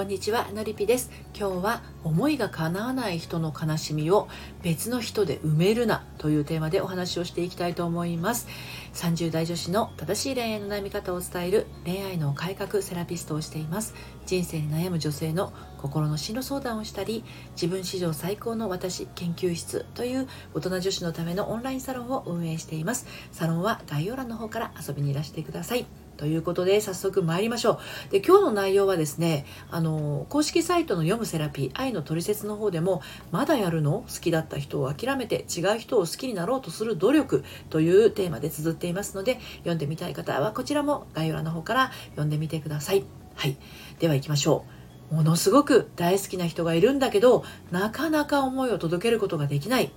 こんにちはのりぴです。今日は思いが叶わない人の悲しみを別の人で埋めるなというテーマでお話をしていきたいと思います。30代女子の正しい恋愛の悩み方を伝える恋愛の改革セラピストをしています。人生に悩む女性の心の進路相談をしたり自分史上最高の私研究室という大人女子のためのオンラインサロンを運営しています。サロンは概要欄の方から遊びにいらしてください。ということで早速参りましょう。で今日の内容はですねあの公式サイトの読むセラピー愛のトリセツの方でもまだやるの？好きだった人を諦めて違う人を好きになろうとする努力というテーマで綴っていますので読んでみたい方はこちらも概要欄の方から読んでみてください。はい、では行きましょう。ものすごく大好きな人がいるんだけどなかなか思いを届けることができない。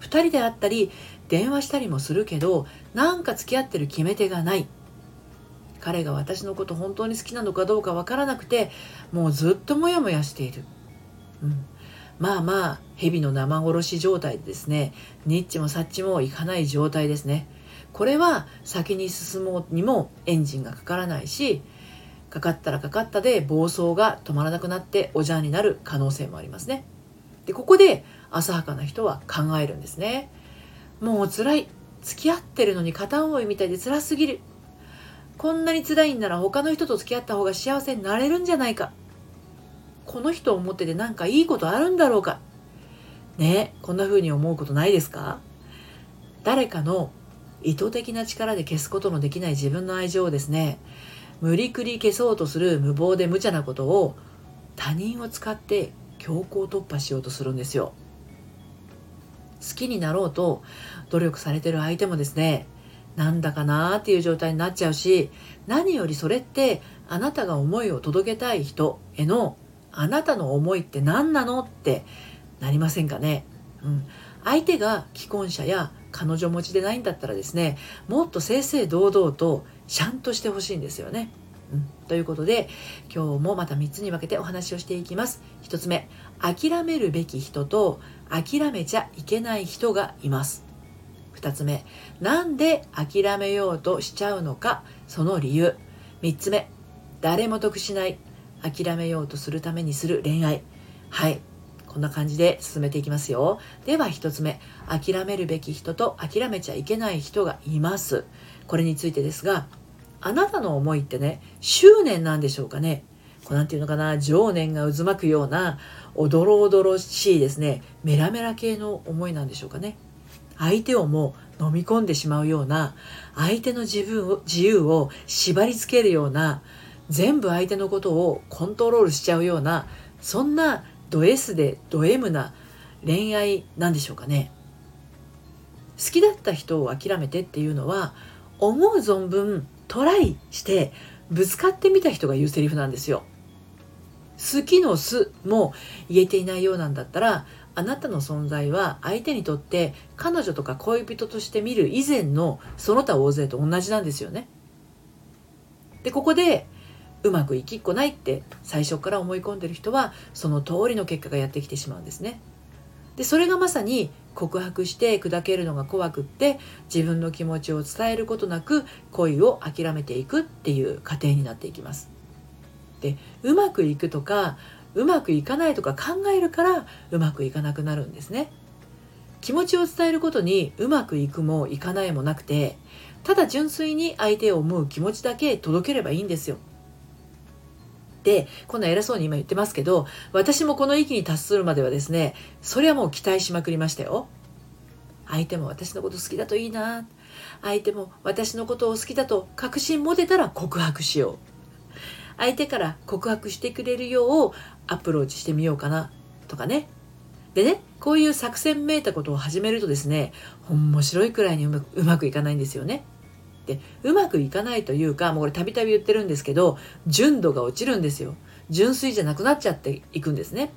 2人で会ったり電話したりもするけどなんか付き合ってる決め手がない彼が私のこと本当に好きなのかどうかわからなくてもうずっとモヤモヤしている、うん、まあまあ蛇の生殺し状態でですね。ニッチもサッチもいかない状態ですね。これは先に進もうにもエンジンがかからないしかかったらかかったで暴走が止まらなくなっておじゃんになる可能性もありますね。でここで浅はかな人は考えるんですね。もう辛い。付き合ってるのに片思いみたいで辛すぎる。こんなに辛いんなら他の人と付き合った方が幸せになれるんじゃないか。この人を思っててなんかいいことあるんだろうか。ねこんな風に思うことないですか？誰かの意図的な力で消すことのできない自分の愛情をですね無理くり消そうとする無謀で無茶なことを他人を使って強行突破しようとするんですよ。好きになろうと努力されてる相手もですねなんだかなーっていう状態になっちゃうし何よりそれってあなたが思いを届けたい人へのあなたの思いって何なのってなりませんかね、うん、相手が既婚者や彼女持ちでないんだったらですねもっと正々堂々とシャンとしてほしいんですよね。うん、ということで今日もまた3つに分けてお話をしていきます。1つ目諦めるべき人と諦めちゃいけない人がいます。2つ目。なんで諦めようとしちゃうのか？その理由。3つ目。誰も得しない。諦めようとするためにする恋愛。はい。こんな感じで進めていきますよ。では1つ目。諦めるべき人と諦めちゃいけない人がいます。これについてですがあなたの思いってね執念なんでしょうかね？こうなんていうのかな？情念が渦巻くようなおどろおどろしいですね。メラメラ系の思いなんでしょうかね？相手をもう飲み込んでしまうような相手の自分を自由を縛り付けるような全部相手のことをコントロールしちゃうようなそんなド S でド M な恋愛なんでしょうかね好きだった人を諦めてっていうのは思う存分トライしてぶつかってみた人が言うセリフなんですよ。好きの「す」も言えていないようなんだったらあなたの存在は相手にとって彼女とか恋人として見る以前のその他大勢と同じなんですよね。でここでうまくいきっこないって最初から思い込んでる人はその通りの結果がやってきてしまうんですね。でそれがまさに告白して砕けるのが怖くって自分の気持ちを伝えることなく恋を諦めていくっていう過程になっていきます。でうまくいくとかうまくいかないとか考えるからうまくいかなくなるんですね。気持ちを伝えることにうまくいくもいかないもなくてただ純粋に相手を思う気持ちだけ届ければいいんですよ。でこんな偉そうに今言ってますけど私もこの域に達するまではですねそれはもう期待しまくりましたよ。相手も私のこと好きだといいな。相手も私のことを好きだと確信持てたら告白しよう。相手から告白してくれるようアプローチしてみようかなとかねでねこういう作戦めいたことを始めるとですね面白いくらいにうまうまくいかないんですよね。でうまくいかないというかもうこれたびたび言ってるんですけど純度が落ちるんですよ純粋じゃなくなっちゃっていくんですね。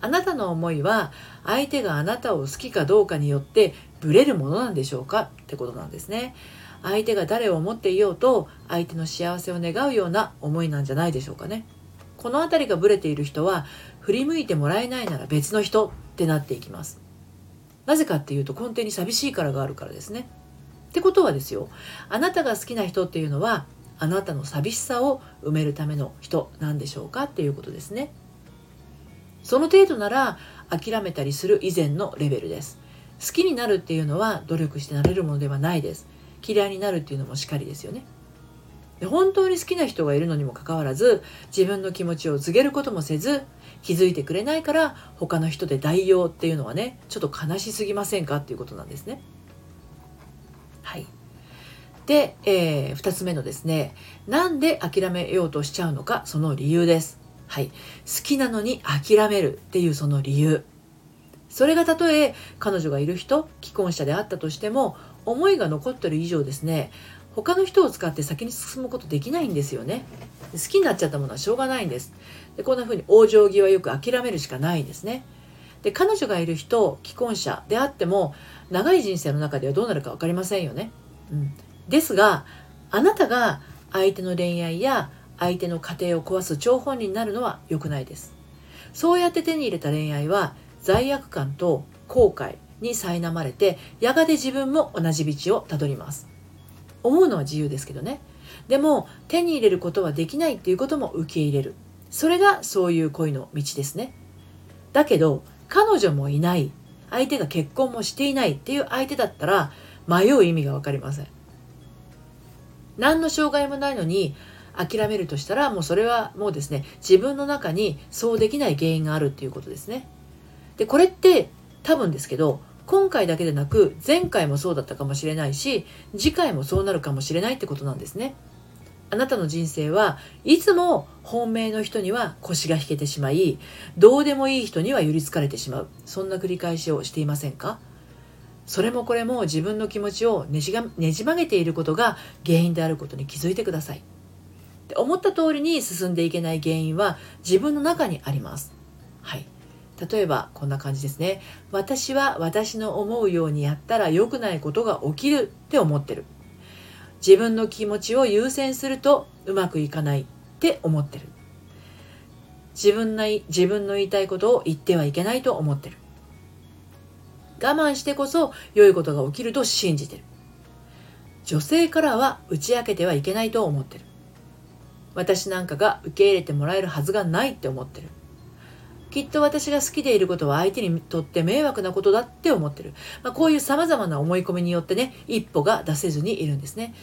あなたの思いは相手があなたを好きかどうかによってブレるものなんでしょうかってことなんですね。相手が誰を思っていようと相手の幸せを願うような思いなんじゃないでしょうかね。この辺りがブレている人は振り向いてもらえないなら別の人ってなっていきます。なぜかっていうと根底に寂しいからがあるからですね。ってことはですよあなたが好きな人っていうのはあなたの寂しさを埋めるための人なんでしょうかっていうことですねその程度なら諦めたりする以前のレベルです好きになるっていうのは努力してなれるものではないです嫌いになるっていうのもしかりですよね。で本当に好きな人がいるのにもかかわらず自分の気持ちを告げることもせず気づいてくれないから他の人で代用っていうのはねちょっと悲しすぎませんかっていうことなんですね。はい。で、えー、2つ目のですねなんで諦めようとしちゃうのかその理由です。はい。好きなのに諦めるっていうその理由。それがたとえ彼女がいる人既婚者であったとしても思いが残ってる以上ですね他の人を使って先に進むことできないんですよね。好きになっちゃったものはしょうがないんです。でこんな風に往生際よく諦めるしかないんですね。で彼女がいる人既婚者であっても長い人生の中ではどうなるか分かりませんよね、うん、ですがあなたが相手の恋愛や相手の家庭を壊す張本人になるのは良くないです。そうやって手に入れた恋愛は罪悪感と後悔に苛まれてやがて自分も同じ道をたどります。思うのは自由ですけどね。でも手に入れることはできないっていうことも受け入れる。それがそういう恋の道ですね。だけど彼女もいない。相手が結婚もしていないっていう相手だったら迷う意味が分かりません。何の障害もないのに諦めるとしたらもうそれはもうですね自分の中にそうできない原因があるっていうことですね。でこれって多分ですけど今回だけでなく前回もそうだったかもしれないし次回もそうなるかもしれないってことなんですね。あなたの人生はいつも本命の人には腰が引けてしまいどうでもいい人には寄りつかれてしまう。そんな繰り返しをしていませんか？それもこれも自分の気持ちをねじがねじ曲げていることが原因であることに気づいてください。思った通りに進んでいけない原因は自分の中にあります。はい。例えばこんな感じですね。私は私の思うようにやったら良くないことが起きるって思ってる。自分の気持ちを優先するとうまくいかないって思ってる。自分な自分の言いたいことを言ってはいけないと思ってる。我慢してこそ良いことが起きると信じてる。女性からは打ち明けてはいけないと思ってる。私なんかが受け入れてもらえるはずがないって思ってる。きっと私が好きでいることは相手にとって迷惑なことだって思ってる。まあ、こういう様々な思い込みによってね、一歩が出せずにいるんですね。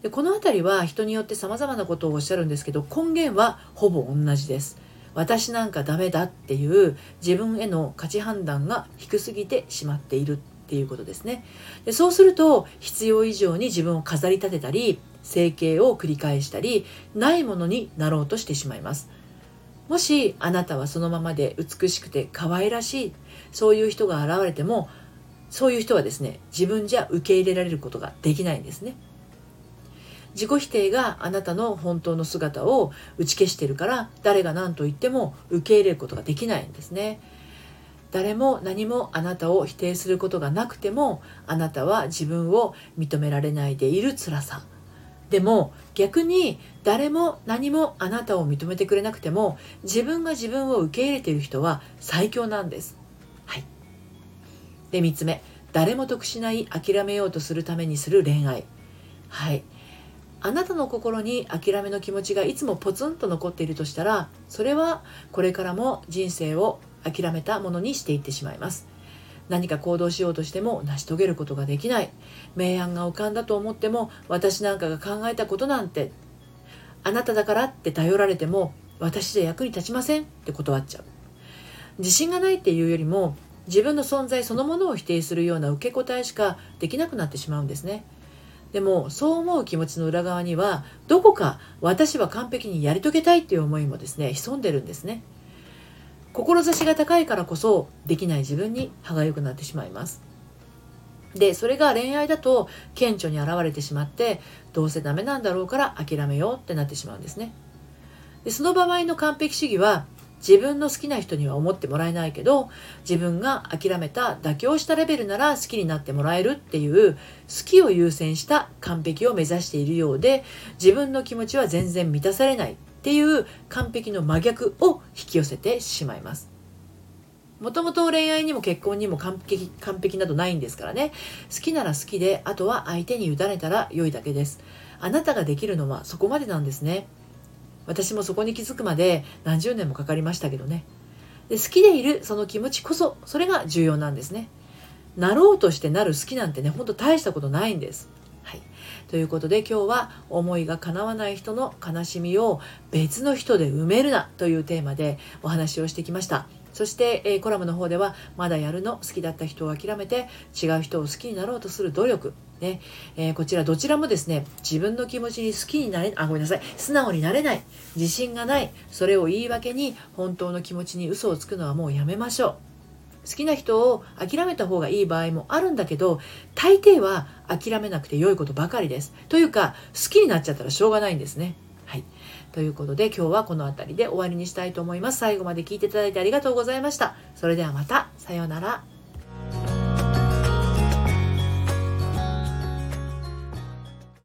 でこの辺りは人によって様々なことをおっしゃるんですけど、根源はほぼ同じです。私なんかダメだっていう自分への価値判断が低すぎてしまっているっていうことですね。でそうすると必要以上に自分を飾り立てたり整形を繰り返したりないものになろうとしてしまいます。もしあなたはそのままで美しくて可愛らしいそういう人が現れてもそういう人はですね自分じゃ受け入れられることができないんですね。自己否定があなたの本当の姿を打ち消してるから誰が何と言っても受け入れることができないんですね。誰も何もあなたを否定することがなくてもあなたは自分を認められないでいる辛さ。でも逆に誰も何もあなたを認めてくれなくても自分が自分を受け入れている人は最強なんです。はい。で3つ目誰も得しない諦めようとするためにする恋愛。はい。あなたの心に諦めの気持ちがいつもポツンと残っているとしたらそれはこれからも人生を諦めたものにしていってしまいます。何か行動しようとしても成し遂げることができない。明暗が浮かんだと思っても私なんかが考えたことなんてあなただからって頼られても私じゃ役に立ちません。って断っちゃう。自信がないっていうよりも自分の存在そのものを否定するような受け答えしかできなくなってしまうんですね。でもそう思う気持ちの裏側にはどこか私は完璧にやり遂げたいっていう思いもですね潜んでるんですね。志が高いからこそできない自分に歯がゆくなってしまいます。でそれが恋愛だと顕著に現れてしまってどうせダメなんだろうから諦めようってなってしまうんですね。でその場合の完璧主義は自分の好きな人には思ってもらえないけど自分が諦めた妥協したレベルなら好きになってもらえるっていう好きを優先した完璧を目指しているようで自分の気持ちは全然満たされない。っていう完璧の真逆を引き寄せてしまいます。もともと恋愛にも結婚にも完璧完璧などないんですからね。好きなら好きであとは相手に委ねたら良いだけです。あなたができるのはそこまでなんですね。私もそこに気づくまで何十年もかかりましたけどね。で好きでいるその気持ちこそそれが重要なんですね。なろうとしてなる好きなんてねほんと大したことないんです、ということで今日は思いが叶わない人の悲しみを別の人で埋めるなというテーマでお話をしてきました。そして、え、コラムの方ではまだやるの好きだった人を諦めて違う人を好きになろうとする努力。ね。えー、こちらどちらもですね自分の気持ちに好きになれあごめんなさい。素直になれない。自信がない。それを言い訳に本当の気持ちに嘘をつくのはもうやめましょう。好きな人を諦めた方がいい場合もあるんだけど大抵は諦めなくて良いことばかりです。というか好きになっちゃったらしょうがないんですね。はい。ということで今日はこの辺りで終わりにしたいと思います。最後まで聞いていただいてありがとうございました。それではまた。さようなら。